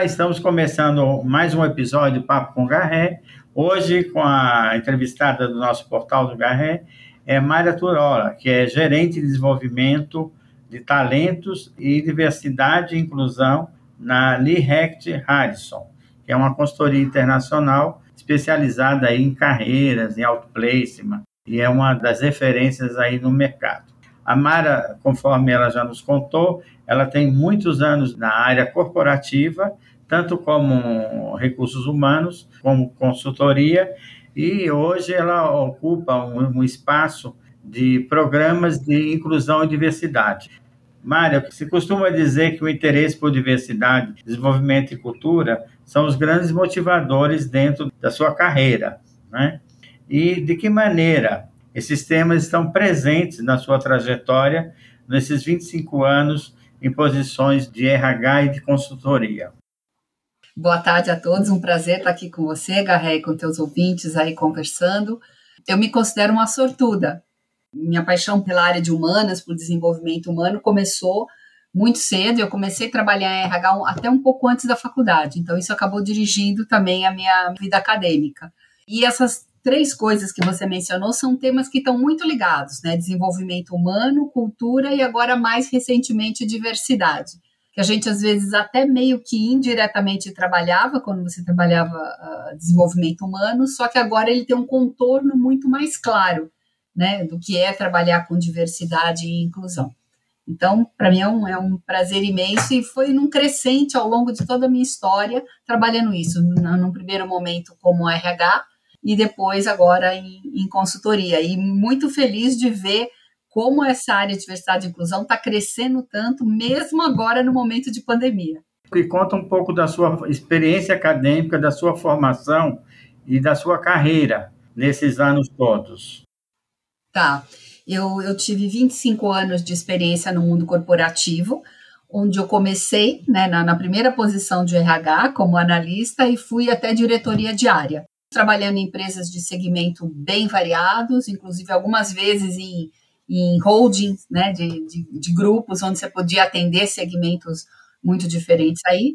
Olá, estamos começando mais um episódio do Papo com Garré. Hoje, com a entrevistada do nosso portal do Garré, é Mayra Turola, que é gerente de desenvolvimento de talentos e diversidade e inclusão na Lee Hecht Harrison, que é uma consultoria internacional especializada aí em carreiras, em outplacement, e é uma das referências aí no mercado. A Mara, conforme ela já nos contou, ela tem muitos anos na área corporativa, tanto como recursos humanos, como consultoria, e hoje ela ocupa um, um espaço de programas de inclusão e diversidade. Mária, se costuma dizer que o interesse por diversidade, desenvolvimento e cultura são os grandes motivadores dentro da sua carreira, né? E de que maneira esses temas estão presentes na sua trajetória nesses 25 anos em posições de RH e de consultoria. Boa tarde a todos, um prazer estar aqui com você, Garré, e com teus ouvintes aí conversando. Eu me considero uma sortuda. Minha paixão pela área de humanas, por desenvolvimento humano, começou muito cedo. Eu comecei a trabalhar em RH até um pouco antes da faculdade, então isso acabou dirigindo também a minha vida acadêmica. E essas três coisas que você mencionou são temas que estão muito ligados, né? Desenvolvimento humano, cultura e agora mais recentemente diversidade. Que a gente às vezes até meio que indiretamente trabalhava quando você trabalhava uh, desenvolvimento humano, só que agora ele tem um contorno muito mais claro, né? Do que é trabalhar com diversidade e inclusão. Então, para mim é um, é um prazer imenso e foi num crescente ao longo de toda a minha história trabalhando isso, num primeiro momento como RH, e depois agora em, em consultoria. E muito feliz de ver como essa área de diversidade e inclusão está crescendo tanto, mesmo agora no momento de pandemia. E conta um pouco da sua experiência acadêmica, da sua formação e da sua carreira nesses anos todos. Tá. Eu, eu tive 25 anos de experiência no mundo corporativo, onde eu comecei né, na, na primeira posição de RH como analista e fui até diretoria diária trabalhando em empresas de segmento bem variados, inclusive algumas vezes em, em holdings, né, de, de, de, grupos onde você podia atender segmentos muito diferentes aí.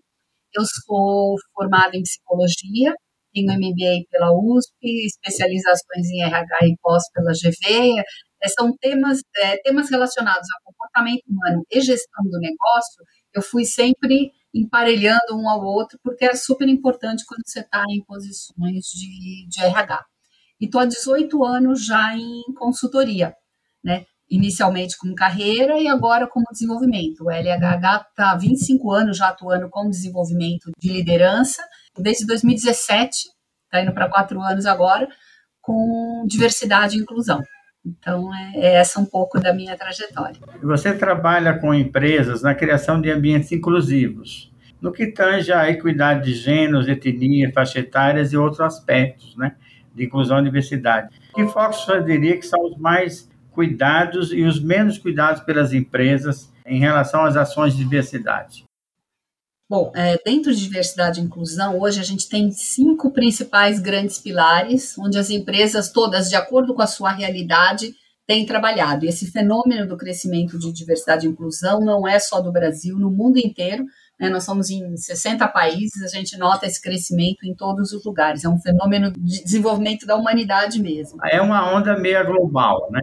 Eu sou formada em psicologia, tenho MBA pela USP, especializações em RH e pós pela GV. É, são temas, é, temas relacionados ao comportamento humano e gestão do negócio. Eu fui sempre emparelhando um ao outro, porque é super importante quando você está em posições de, de RH. E estou há 18 anos já em consultoria, né? Inicialmente como carreira e agora como desenvolvimento. O LHH está há 25 anos já atuando com desenvolvimento de liderança, desde 2017, está indo para quatro anos agora, com diversidade e inclusão. Então, é, é essa um pouco da minha trajetória. Você trabalha com empresas na criação de ambientes inclusivos, no que tange a equidade de gêneros, etnia, faixa etárias e outros aspectos, né, de inclusão e diversidade. Que focos você diria que são os mais cuidados e os menos cuidados pelas empresas em relação às ações de diversidade? Bom, é, dentro de diversidade e inclusão, hoje a gente tem cinco principais grandes pilares, onde as empresas todas, de acordo com a sua realidade, têm trabalhado. E esse fenômeno do crescimento de diversidade e inclusão não é só do Brasil, no mundo inteiro. Né, nós somos em 60 países, a gente nota esse crescimento em todos os lugares. É um fenômeno de desenvolvimento da humanidade mesmo. É uma onda meio global, né?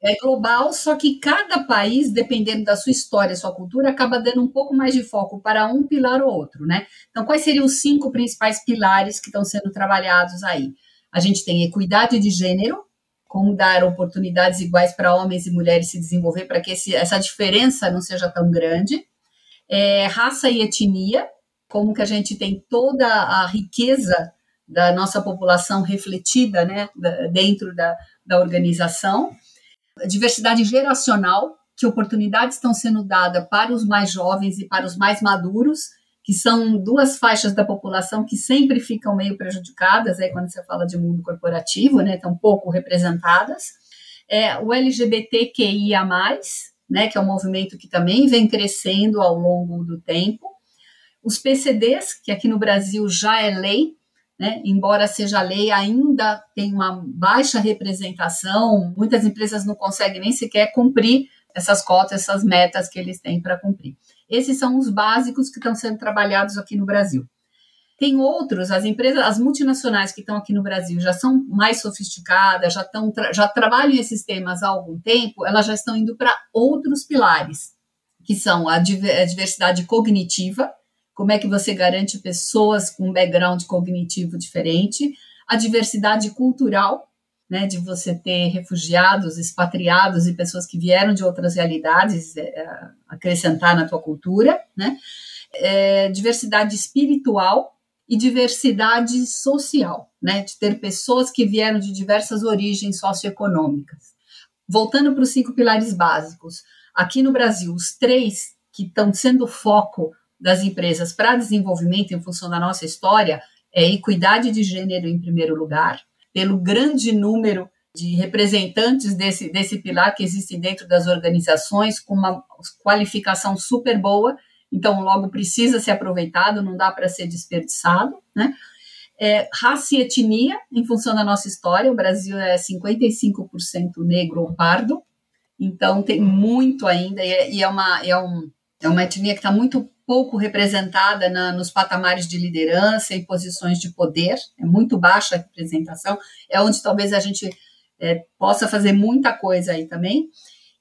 É global, só que cada país, dependendo da sua história, sua cultura, acaba dando um pouco mais de foco para um pilar ou outro, né? Então, quais seriam os cinco principais pilares que estão sendo trabalhados aí? A gente tem equidade de gênero, como dar oportunidades iguais para homens e mulheres se desenvolver, para que esse, essa diferença não seja tão grande. É, raça e etnia, como que a gente tem toda a riqueza da nossa população refletida né, dentro da, da organização diversidade geracional, que oportunidades estão sendo dadas para os mais jovens e para os mais maduros, que são duas faixas da população que sempre ficam meio prejudicadas, aí quando você fala de mundo corporativo, né, estão pouco representadas. É, o LGBTQIA+, né, que é um movimento que também vem crescendo ao longo do tempo. Os PCDs, que aqui no Brasil já é lei, né? Embora seja lei, ainda tem uma baixa representação, muitas empresas não conseguem nem sequer cumprir essas cotas, essas metas que eles têm para cumprir. Esses são os básicos que estão sendo trabalhados aqui no Brasil. Tem outros, as empresas, as multinacionais que estão aqui no Brasil já são mais sofisticadas, já, estão, já trabalham esses temas há algum tempo, elas já estão indo para outros pilares, que são a diversidade cognitiva, como é que você garante pessoas com um background cognitivo diferente, a diversidade cultural, né, de você ter refugiados, expatriados e pessoas que vieram de outras realidades é, acrescentar na tua cultura, né, é, diversidade espiritual, e diversidade social, né, de ter pessoas que vieram de diversas origens socioeconômicas. Voltando para os cinco pilares básicos, aqui no Brasil, os três que estão sendo foco das empresas para desenvolvimento em função da nossa história é equidade de gênero em primeiro lugar, pelo grande número de representantes desse, desse pilar que existem dentro das organizações, com uma qualificação super boa então logo precisa ser aproveitado, não dá para ser desperdiçado, né? É, raça e etnia, em função da nossa história, o Brasil é 55% negro ou pardo, então tem muito ainda, e é, e é uma, é, um, é uma etnia que está muito pouco representada na, nos patamares de liderança e posições de poder, é muito baixa a representação, é onde talvez a gente é, possa fazer muita coisa aí também.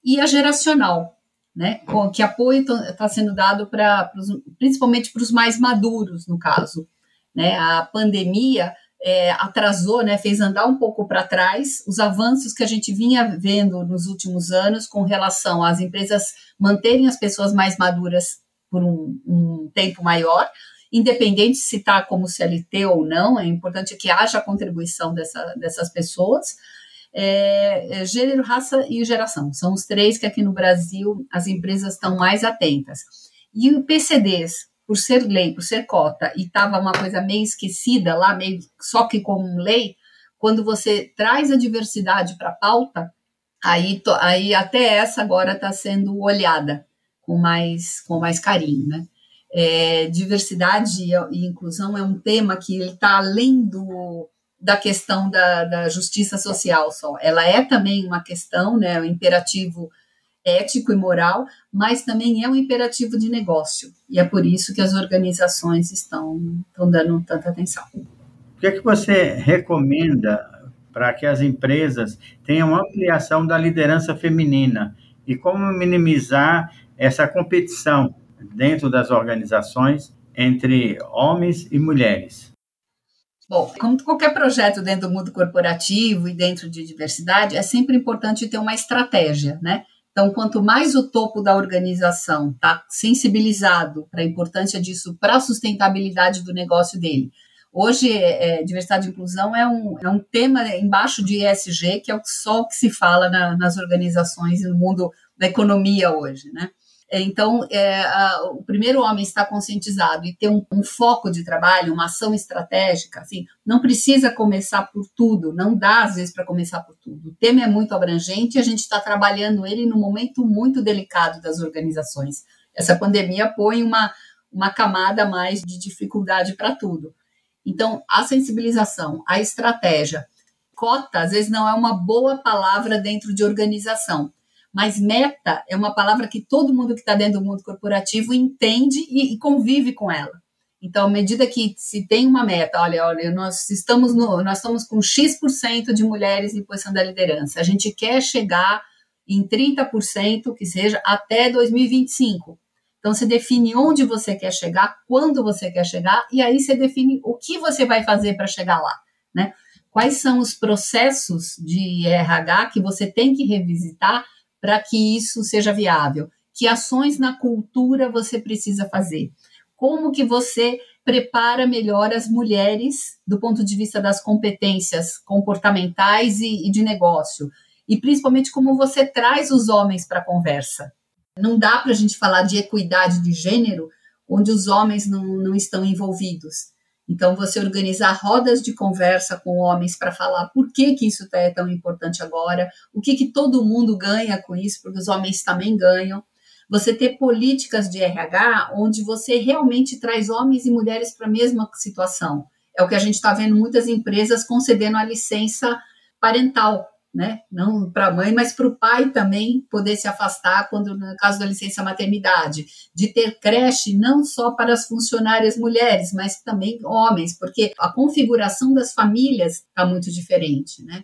E a geracional, né? Que apoio está sendo dado para, principalmente para os mais maduros, no caso, né? A pandemia é, atrasou, né? Fez andar um pouco para trás os avanços que a gente vinha vendo nos últimos anos com relação às empresas manterem as pessoas mais maduras por um, um tempo maior, independente se está como CLT ou não, é importante que haja a contribuição dessa, dessas pessoas é, é, gênero, raça e geração. São os três que aqui no Brasil as empresas estão mais atentas. E o PCDs, por ser lei, por ser cota, e estava uma coisa meio esquecida lá, meio só que como lei, quando você traz a diversidade para a pauta, aí, aí até essa agora está sendo olhada com mais, com mais carinho, né? É, diversidade e inclusão é um tema que está além do, da questão da, da justiça social só. Ela é também uma questão, né, um imperativo ético e moral, mas também é um imperativo de negócio. E é por isso que as organizações estão, estão dando tanta atenção. O que é que você recomenda para que as empresas tenham ampliação da liderança feminina e como minimizar essa competição dentro das organizações entre homens e mulheres? Bom, como qualquer projeto dentro do mundo corporativo e dentro de diversidade, é sempre importante ter uma estratégia, né? Então, quanto mais o topo da organização está sensibilizado para a importância disso para a sustentabilidade do negócio dele. Hoje, é, diversidade e inclusão é um, é um tema embaixo de ESG, que é o só que se fala na, nas organizações e no mundo da economia hoje, né? Então, é, a, o primeiro homem está conscientizado e ter um, um, foco de trabalho, uma ação estratégica, assim, não precisa começar por tudo, não dá às vezes para começar por tudo. O tema é muito abrangente e a gente está trabalhando ele num momento muito delicado das organizações. Essa pandemia põe uma, uma camada mais de dificuldade para tudo. Então, a sensibilização, a estratégia, cota, às vezes não é uma boa palavra dentro de organização mas meta é uma palavra que todo mundo que está dentro do mundo corporativo entende e, e, convive com ela. Então, à medida que se tem uma meta, olha, olha, nós estamos no, nós estamos com X% de mulheres em posição da liderança. A gente quer chegar em 30%, que seja, até 2025. Então, você define onde você quer chegar, quando você quer chegar, e aí você define o que você vai fazer para chegar lá, né? Quais são os processos de RH que você tem que revisitar para que isso seja viável? Que ações na cultura você precisa fazer? Como que você prepara melhor as mulheres do ponto de vista das competências comportamentais e, e de negócio? E principalmente como você traz os homens para a conversa. Não dá para a gente falar de equidade de gênero onde os homens não, não estão envolvidos. Então, você organizar rodas de conversa com homens para falar por que, que isso é tão importante agora, o que, que todo mundo ganha com isso, porque os homens também ganham. Você ter políticas de RH onde você realmente traz homens e mulheres para a mesma situação. É o que a gente está vendo muitas empresas concedendo a licença parental. Né? Não para a mãe, mas para o pai também poder se afastar quando no caso da licença maternidade, de ter creche não só para as funcionárias mulheres, mas também homens, porque a configuração das famílias está muito diferente, né?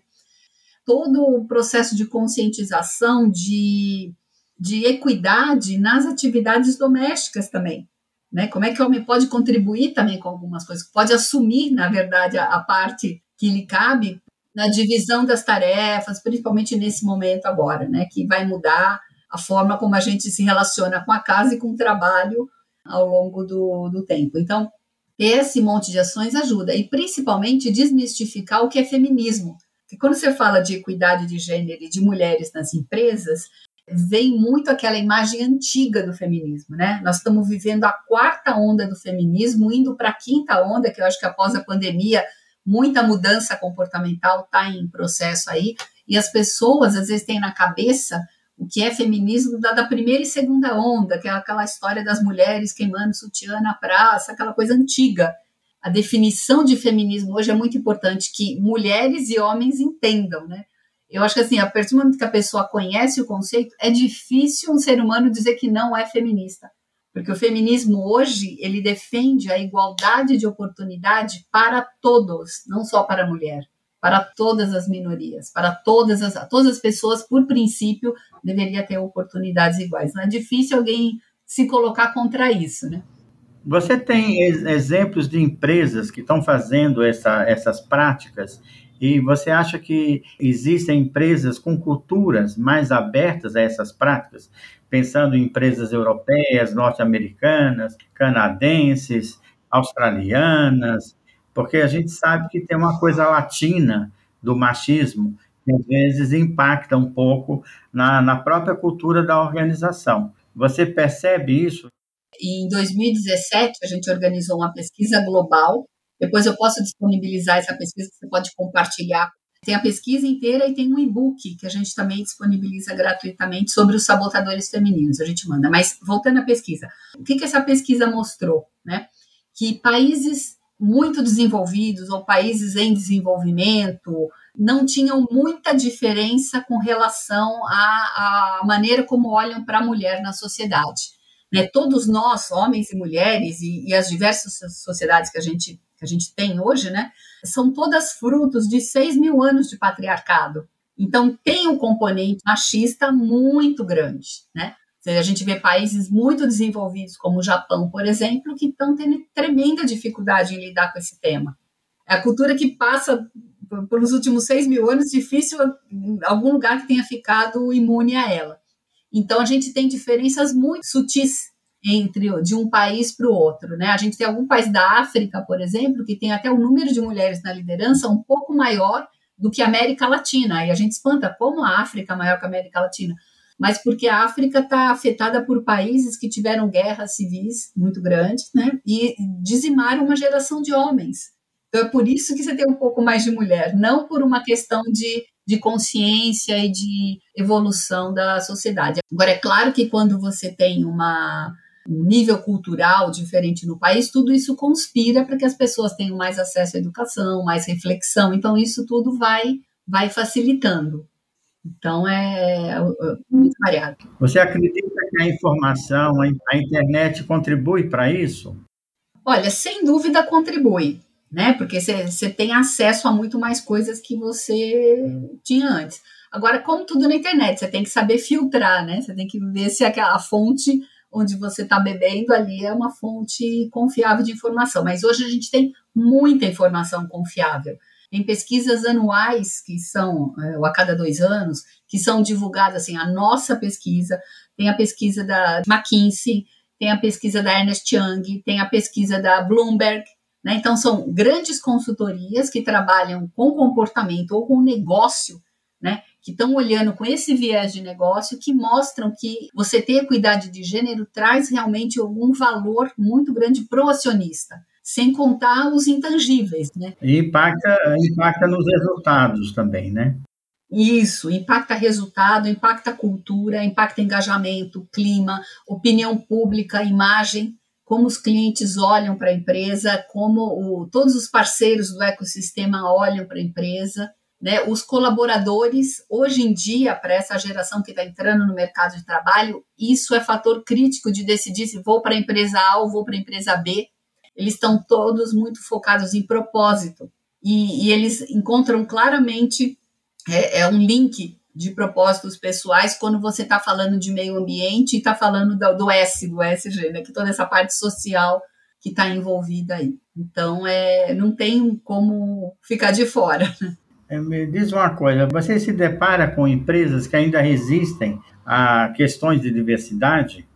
Todo o processo de conscientização de, de equidade nas atividades domésticas também. Né? Como é que o homem pode contribuir também com algumas coisas? Pode assumir, na verdade, a, a parte que lhe cabe na divisão das tarefas, principalmente nesse momento agora, né, que vai mudar a forma como a gente se relaciona com a casa e com o trabalho ao longo do, do tempo. Então, esse monte de ações ajuda, e principalmente desmistificar o que é feminismo. Porque quando você fala de equidade de gênero e de mulheres nas empresas, vem muito aquela imagem antiga do feminismo, né? Nós estamos vivendo a quarta onda do feminismo, indo para a quinta onda, que eu acho que após a pandemia muita mudança comportamental está em processo aí, e as pessoas às vezes têm na cabeça o que é feminismo da, da, primeira e segunda onda, que é aquela história das mulheres queimando sutiã na praça, aquela coisa antiga. A definição de feminismo hoje é muito importante que mulheres e homens entendam, né? Eu acho que assim, a partir do momento que a pessoa conhece o conceito, é difícil um ser humano dizer que não é feminista. Porque o feminismo hoje, ele defende a igualdade de oportunidade para todos, não só para a mulher, para todas as minorias, para todas as, todas as pessoas, por princípio, deveria ter oportunidades iguais. Não é difícil alguém se colocar contra isso, né? Você tem exemplos de empresas que estão fazendo essa, essas práticas e você acha que existem empresas com culturas mais abertas a essas práticas? Pensando em empresas europeias, norte-americanas, canadenses, australianas, porque a gente sabe que tem uma coisa latina do machismo que às vezes impacta um pouco na, na própria cultura da organização. Você percebe isso? Em 2017, a gente organizou uma pesquisa global depois eu posso disponibilizar essa pesquisa, você pode compartilhar. Tem a pesquisa inteira e tem um e-book que a gente também disponibiliza gratuitamente sobre os sabotadores femininos, a gente manda. Mas voltando à pesquisa, o que, que essa pesquisa mostrou? Né? Que países muito desenvolvidos ou países em desenvolvimento não tinham muita diferença com relação à, à maneira como olham para a mulher na sociedade. Né? Todos nós, homens e mulheres, e, e as diversas sociedades que a gente que a gente tem hoje, né, são todas frutos de 6 mil anos de patriarcado. Então, tem um componente machista muito grande, né? A gente vê países muito desenvolvidos, como o Japão, por exemplo, que estão tendo tremenda dificuldade em lidar com esse tema. É a cultura que passa pelos últimos seis mil anos, difícil algum lugar que tenha ficado imune a ela. Então, a gente tem diferenças muito sutis entre de um país para o outro, né? A gente tem algum país da África, por exemplo, que tem até o número de mulheres na liderança um pouco maior do que a América Latina. E a gente espanta como a África é maior que a América Latina. Mas porque a África está afetada por países que tiveram guerras civis muito grandes, né? E dizimaram uma geração de homens. Então é por isso que você tem um pouco mais de mulher, não por uma questão de, de consciência e de evolução da sociedade. Agora, é claro que quando você tem uma um nível cultural diferente no país, tudo isso conspira para que as pessoas tenham mais acesso à educação, mais reflexão. Então, isso tudo vai, vai facilitando. Então, é, é muito variado. Você acredita que a informação, a internet contribui para isso? Olha, sem dúvida contribui, né? Porque você tem acesso a muito mais coisas que você tinha antes. Agora, como tudo na internet, você tem que saber filtrar, né? Você tem que ver se aquela fonte onde você está bebendo ali é uma fonte confiável de informação. Mas hoje a gente tem muita informação confiável. Tem pesquisas anuais, que são, é, ou a cada dois anos, que são divulgadas, assim, a nossa pesquisa, tem a pesquisa da McKinsey, tem a pesquisa da Ernest Young, tem a pesquisa da Bloomberg, né? Então, são grandes consultorias que trabalham com comportamento ou com negócio, né? Que estão olhando com esse viés de negócio, que mostram que você ter equidade de gênero traz realmente algum valor muito grande para o acionista sem contar os intangíveis, né? E impacta, impacta nos resultados também, né? Isso, impacta resultado, impacta cultura, impacta engajamento, clima, opinião pública, imagem, como os clientes olham para a empresa, como o, todos os parceiros do ecossistema olham para a empresa né, os colaboradores, hoje em dia, para essa geração que está entrando no mercado de trabalho, isso é fator crítico de decidir se vou para a empresa A ou vou para a empresa B. Eles estão todos muito focados em propósito e, e eles encontram claramente é, é, um link de propósitos pessoais quando você está falando de meio ambiente e está falando do, do, S, do SG, né, que toda essa parte social que está envolvida aí. Então, é, não tem como ficar de fora. É, me diz uma coisa, você se depara com empresas que ainda resistem a questões de diversidade?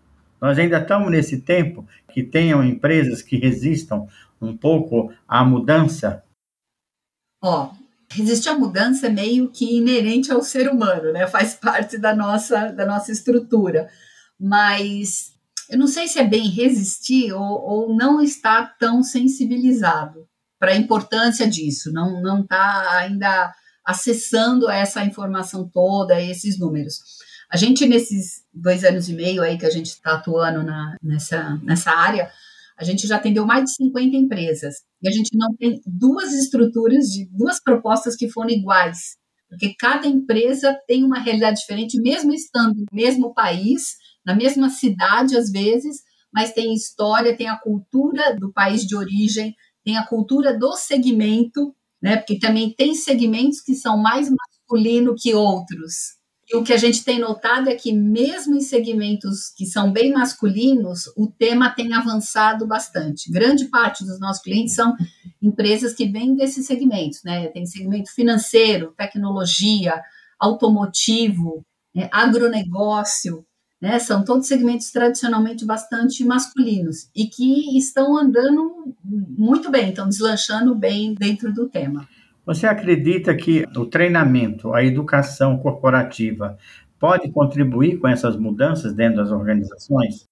Nós ainda estamos nesse tempo que tenham empresas que resistam um pouco à mudança? Ó, resistir à mudança é meio que inerente ao ser humano, né? Faz parte da nossa, da nossa estrutura. Mas eu não sei se é bem resistir ou, ou não estar tão sensibilizado para a importância disso, não não está ainda acessando essa informação toda, esses números. A gente, nesses dois anos e meio aí que a gente está atuando na, nessa, nessa área, a gente já atendeu mais de 50 empresas. E a gente não tem duas estruturas de duas propostas que foram iguais. Porque cada empresa tem uma realidade diferente, mesmo estando no mesmo país, na mesma cidade, às vezes, mas tem história, tem a cultura do país de origem, tem a cultura do segmento, né? Porque também tem segmentos que são mais masculino que outros. E o que a gente tem notado é que, mesmo em segmentos que são bem masculinos, o tema tem avançado bastante. Grande parte dos nossos clientes são empresas que vêm desses segmentos, né? Tem segmento financeiro, tecnologia, automotivo, né? agronegócio né? São todos segmentos tradicionalmente bastante masculinos e que estão andando muito bem, estão deslanchando bem dentro do tema. Você acredita que o treinamento, a educação corporativa pode contribuir com essas mudanças dentro das organizações?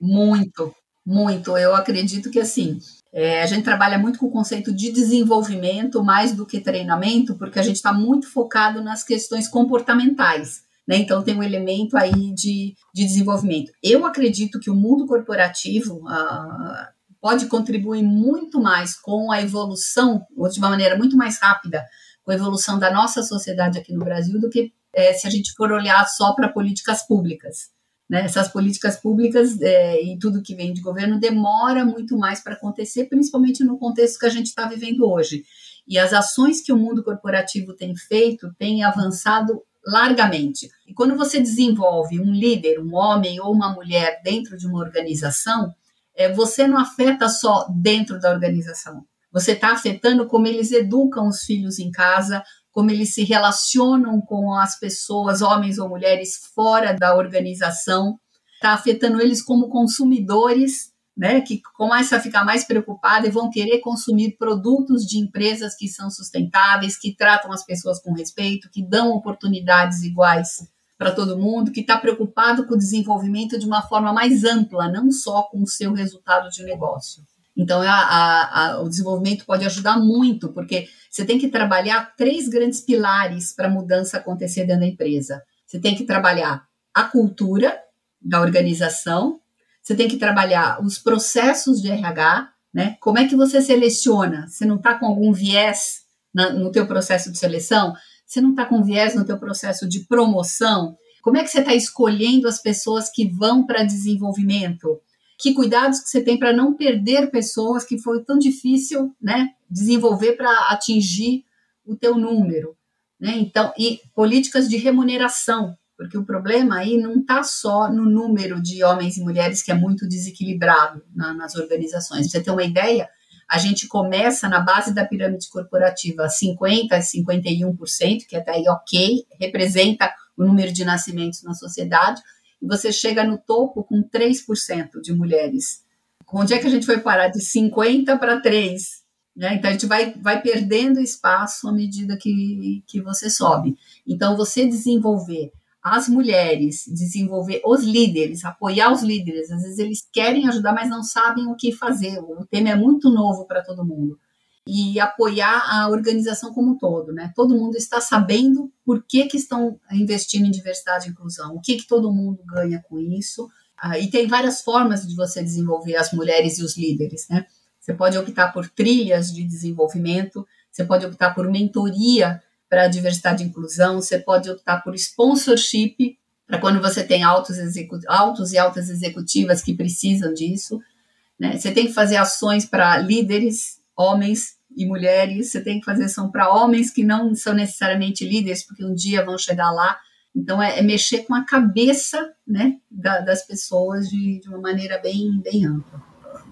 Muito, muito. Eu acredito que assim, é, a gente trabalha muito com o conceito de desenvolvimento mais do que treinamento, porque a gente está muito focado nas questões comportamentais. Né? Então, tem um elemento aí de, de desenvolvimento. Eu acredito que o mundo corporativo uh, pode contribuir muito mais com a evolução, de uma maneira muito mais rápida, com a evolução da nossa sociedade aqui no Brasil, do que é, se a gente for olhar só para políticas públicas. Né? Essas políticas públicas é, e tudo que vem de governo demora muito mais para acontecer, principalmente no contexto que a gente está vivendo hoje. E as ações que o mundo corporativo tem feito têm avançado largamente. E quando você desenvolve um líder, um homem ou uma mulher dentro de uma organização, é, você não afeta só dentro da organização. Você está afetando como eles educam os filhos em casa, como eles se relacionam com as pessoas, homens ou mulheres, fora da organização. Está afetando eles como consumidores né, que começam a ficar mais preocupadas e vão querer consumir produtos de empresas que são sustentáveis, que tratam as pessoas com respeito, que dão oportunidades iguais para todo mundo, que está preocupado com o desenvolvimento de uma forma mais ampla, não só com o seu resultado de negócio. Então, a, a, a, o desenvolvimento pode ajudar muito, porque você tem que trabalhar três grandes pilares para a mudança acontecer dentro da empresa. Você tem que trabalhar a cultura da organização, você tem que trabalhar os processos de RH, né? Como é que você seleciona? Você não está com algum viés na, no teu processo de seleção? Você não está com viés no teu processo de promoção? Como é que você está escolhendo as pessoas que vão para desenvolvimento? Que cuidados que você tem para não perder pessoas que foi tão difícil, né, desenvolver para atingir o teu número, né? Então, e políticas de remuneração, porque o problema aí não está só no número de homens e mulheres que é muito desequilibrado na, nas organizações. Pra você ter uma ideia, a gente começa na base da pirâmide corporativa 50% a 51%, que é daí ok, representa o número de nascimentos na sociedade, e você chega no topo com 3% de mulheres. Onde é que a gente foi parar? De 50 para 3. Né? Então, a gente vai, vai perdendo espaço à medida que, que você sobe. Então, você desenvolver as mulheres, desenvolver os líderes, apoiar os líderes. Às vezes eles querem ajudar, mas não sabem o que fazer. O tema é muito novo para todo mundo. E apoiar a organização como um todo, né? Todo mundo está sabendo por que, que estão investindo em diversidade e inclusão, o que, que todo mundo ganha com isso. Ah, e tem várias formas de você desenvolver as mulheres e os líderes, né? Você pode optar por trilhas de desenvolvimento, você pode optar por mentoria para diversidade e inclusão, você pode optar por sponsorship, para quando você tem altos, altos e altas executivas que precisam disso. Né? Você tem que fazer ações para líderes, homens e mulheres, você tem que fazer ação para homens que não são necessariamente líderes, porque um dia vão chegar lá. Então, é, é mexer com a cabeça né, da, das pessoas de, de, uma maneira bem, bem ampla.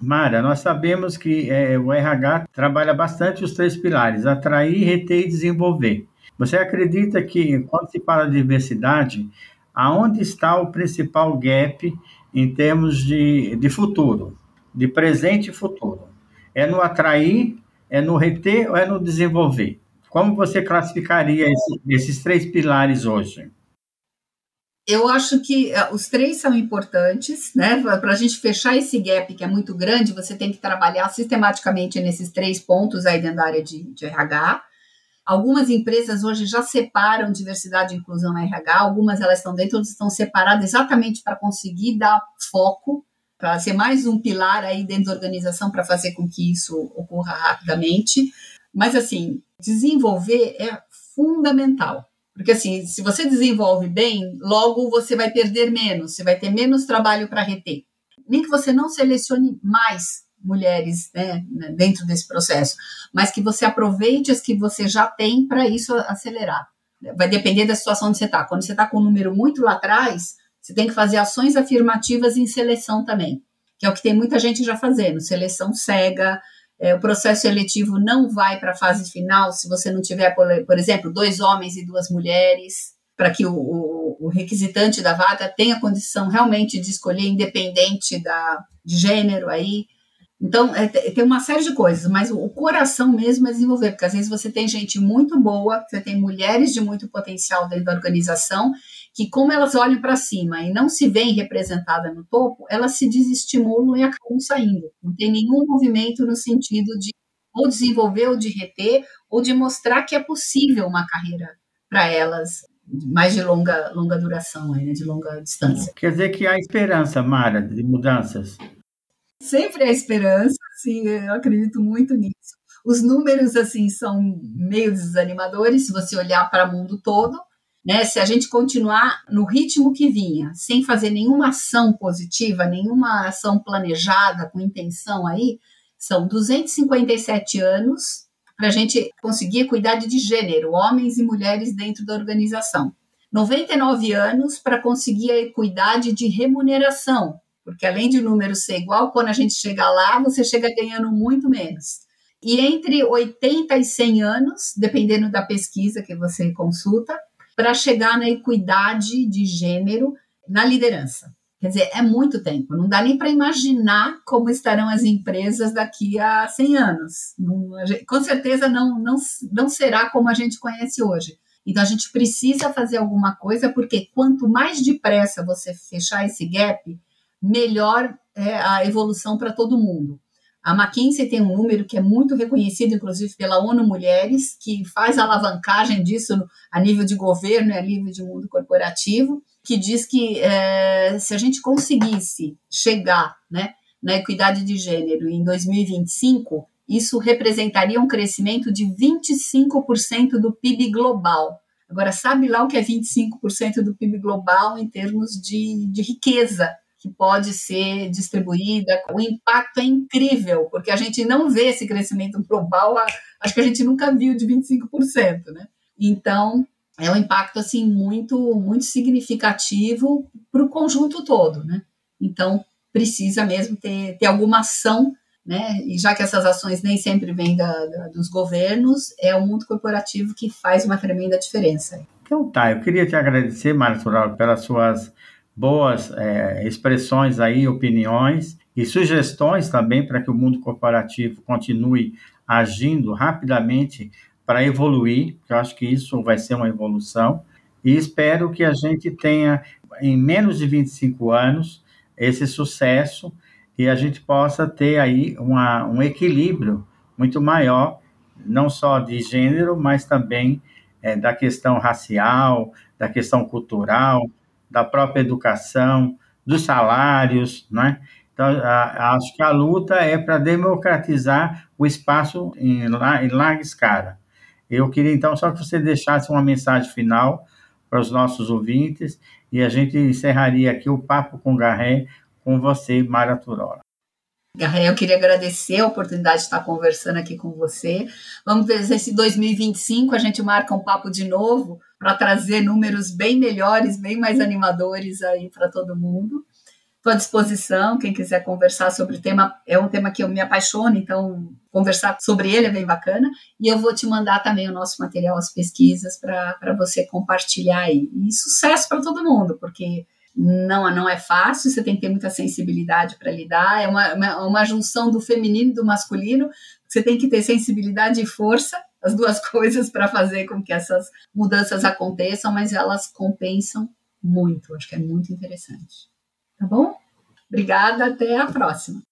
Mara, nós sabemos que é, o RH trabalha bastante os três pilares: atrair, reter e desenvolver. Você acredita que, quando se fala de diversidade, aonde está o principal gap em termos de, de futuro, de presente e futuro? É no atrair, é no reter ou é no desenvolver? Como você classificaria esse, esses três pilares hoje? Eu acho que uh, os três são importantes, né? Para a gente fechar esse gap que é muito grande, você tem que trabalhar sistematicamente nesses três pontos aí dentro da área de, de RH. Algumas empresas hoje já separam diversidade e inclusão RH, algumas elas estão dentro, outras estão separadas exatamente para conseguir dar foco, para ser mais um pilar aí dentro da organização para fazer com que isso ocorra rapidamente. Mas assim, desenvolver é fundamental. Porque assim, se você desenvolve bem, logo você vai perder menos, você vai ter menos trabalho para reter. Nem que você não selecione mais mulheres né, dentro desse processo, mas que você aproveite as que você já tem para isso acelerar. Vai depender da situação onde você está. Quando você está com um número muito lá atrás, você tem que fazer ações afirmativas em seleção também, que é o que tem muita gente já fazendo, seleção cega. É, o processo seletivo não vai para a fase final se você não tiver, por, por, exemplo, dois homens e duas mulheres, para que o, o, o, requisitante da vaga tenha condição realmente de escolher, independente da, de gênero aí. Então, é, tem uma série de coisas, mas o coração mesmo é desenvolver, porque às vezes você tem gente muito boa, você tem mulheres de muito potencial dentro da organização, que como elas olham para cima e não se veem representadas no topo, elas se desestimulam e acabam saindo. Não tem nenhum movimento no sentido de ou desenvolver ou de reter, ou de mostrar que é possível uma carreira para elas mais de longa, longa duração, né, de longa distância. Quer dizer que há esperança, Mara, de mudanças sempre há esperança, sim, eu acredito muito nisso. Os números, assim, são meio desanimadores se você olhar para o mundo todo, né? Se a gente continuar no ritmo que vinha, sem fazer nenhuma ação positiva, nenhuma ação planejada, com intenção aí, são 257 anos para a gente conseguir equidade de gênero, homens e mulheres dentro da organização. 99 anos para conseguir a equidade de remuneração, porque além de o número ser igual, quando a gente chega lá, você chega ganhando muito menos. E entre 80 e 100 anos, dependendo da pesquisa que você consulta, para chegar na equidade de gênero na liderança. Quer dizer, é muito tempo, não dá nem para imaginar como estarão as empresas daqui a 100 anos. Não, com certeza não, não, não será como a gente conhece hoje. Então a gente precisa fazer alguma coisa, porque quanto mais depressa você fechar esse gap, melhor é a evolução para todo mundo. A McKinsey tem um número que é muito reconhecido, inclusive pela ONU Mulheres, que faz a alavancagem disso a nível de governo e a nível de mundo corporativo, que diz que é, se a gente conseguisse chegar né, na equidade de gênero em 2025, isso representaria um crescimento de 25% do PIB global. Agora, sabe lá o que é 25% do PIB global em termos de, de riqueza? Que pode ser distribuída. O impacto é incrível, porque a gente não vê esse crescimento global, acho que a gente nunca viu de 25%, né? Então, é um impacto assim muito muito significativo para o conjunto todo, né? Então, precisa mesmo ter, ter alguma ação né? E já que essas ações nem sempre vêm da, da, dos governos, é o mundo corporativo que faz uma tremenda diferença. Então tá, eu queria te agradecer, Marta, pelas suas boas é, expressões aí, opiniões e sugestões também para que o mundo corporativo continue agindo rapidamente para evoluir, que eu acho que isso vai ser uma evolução, e espero que a gente tenha, em menos de 25 anos, esse sucesso e a gente possa ter aí uma, um equilíbrio muito maior, não só de gênero, mas também é, da questão racial, da questão cultural, da própria educação, dos salários, né? Então, acho que a luta é para democratizar o espaço em, em larga escala. Eu queria então só que você deixasse uma mensagem final para os nossos ouvintes e a gente encerraria aqui o Papo com Garré com você, Mara Turola. Eu queria agradecer a oportunidade de estar conversando aqui com você. Vamos ver se esse 2025 a gente marca um papo de novo para trazer números bem melhores, bem mais animadores aí para todo mundo. Estou à disposição, quem quiser conversar sobre o tema, é um tema que eu me apaixono, então conversar sobre ele é bem bacana. E eu vou te mandar também o nosso material, as pesquisas, para você compartilhar aí. E sucesso para todo mundo, porque não, não é fácil, você tem que ter muita sensibilidade para lidar, é uma, uma, uma, junção do feminino e do masculino, você tem que ter sensibilidade e força, as duas coisas, para fazer com que essas mudanças aconteçam, mas elas compensam muito, acho que é muito interessante. Tá bom? Obrigada, até a próxima.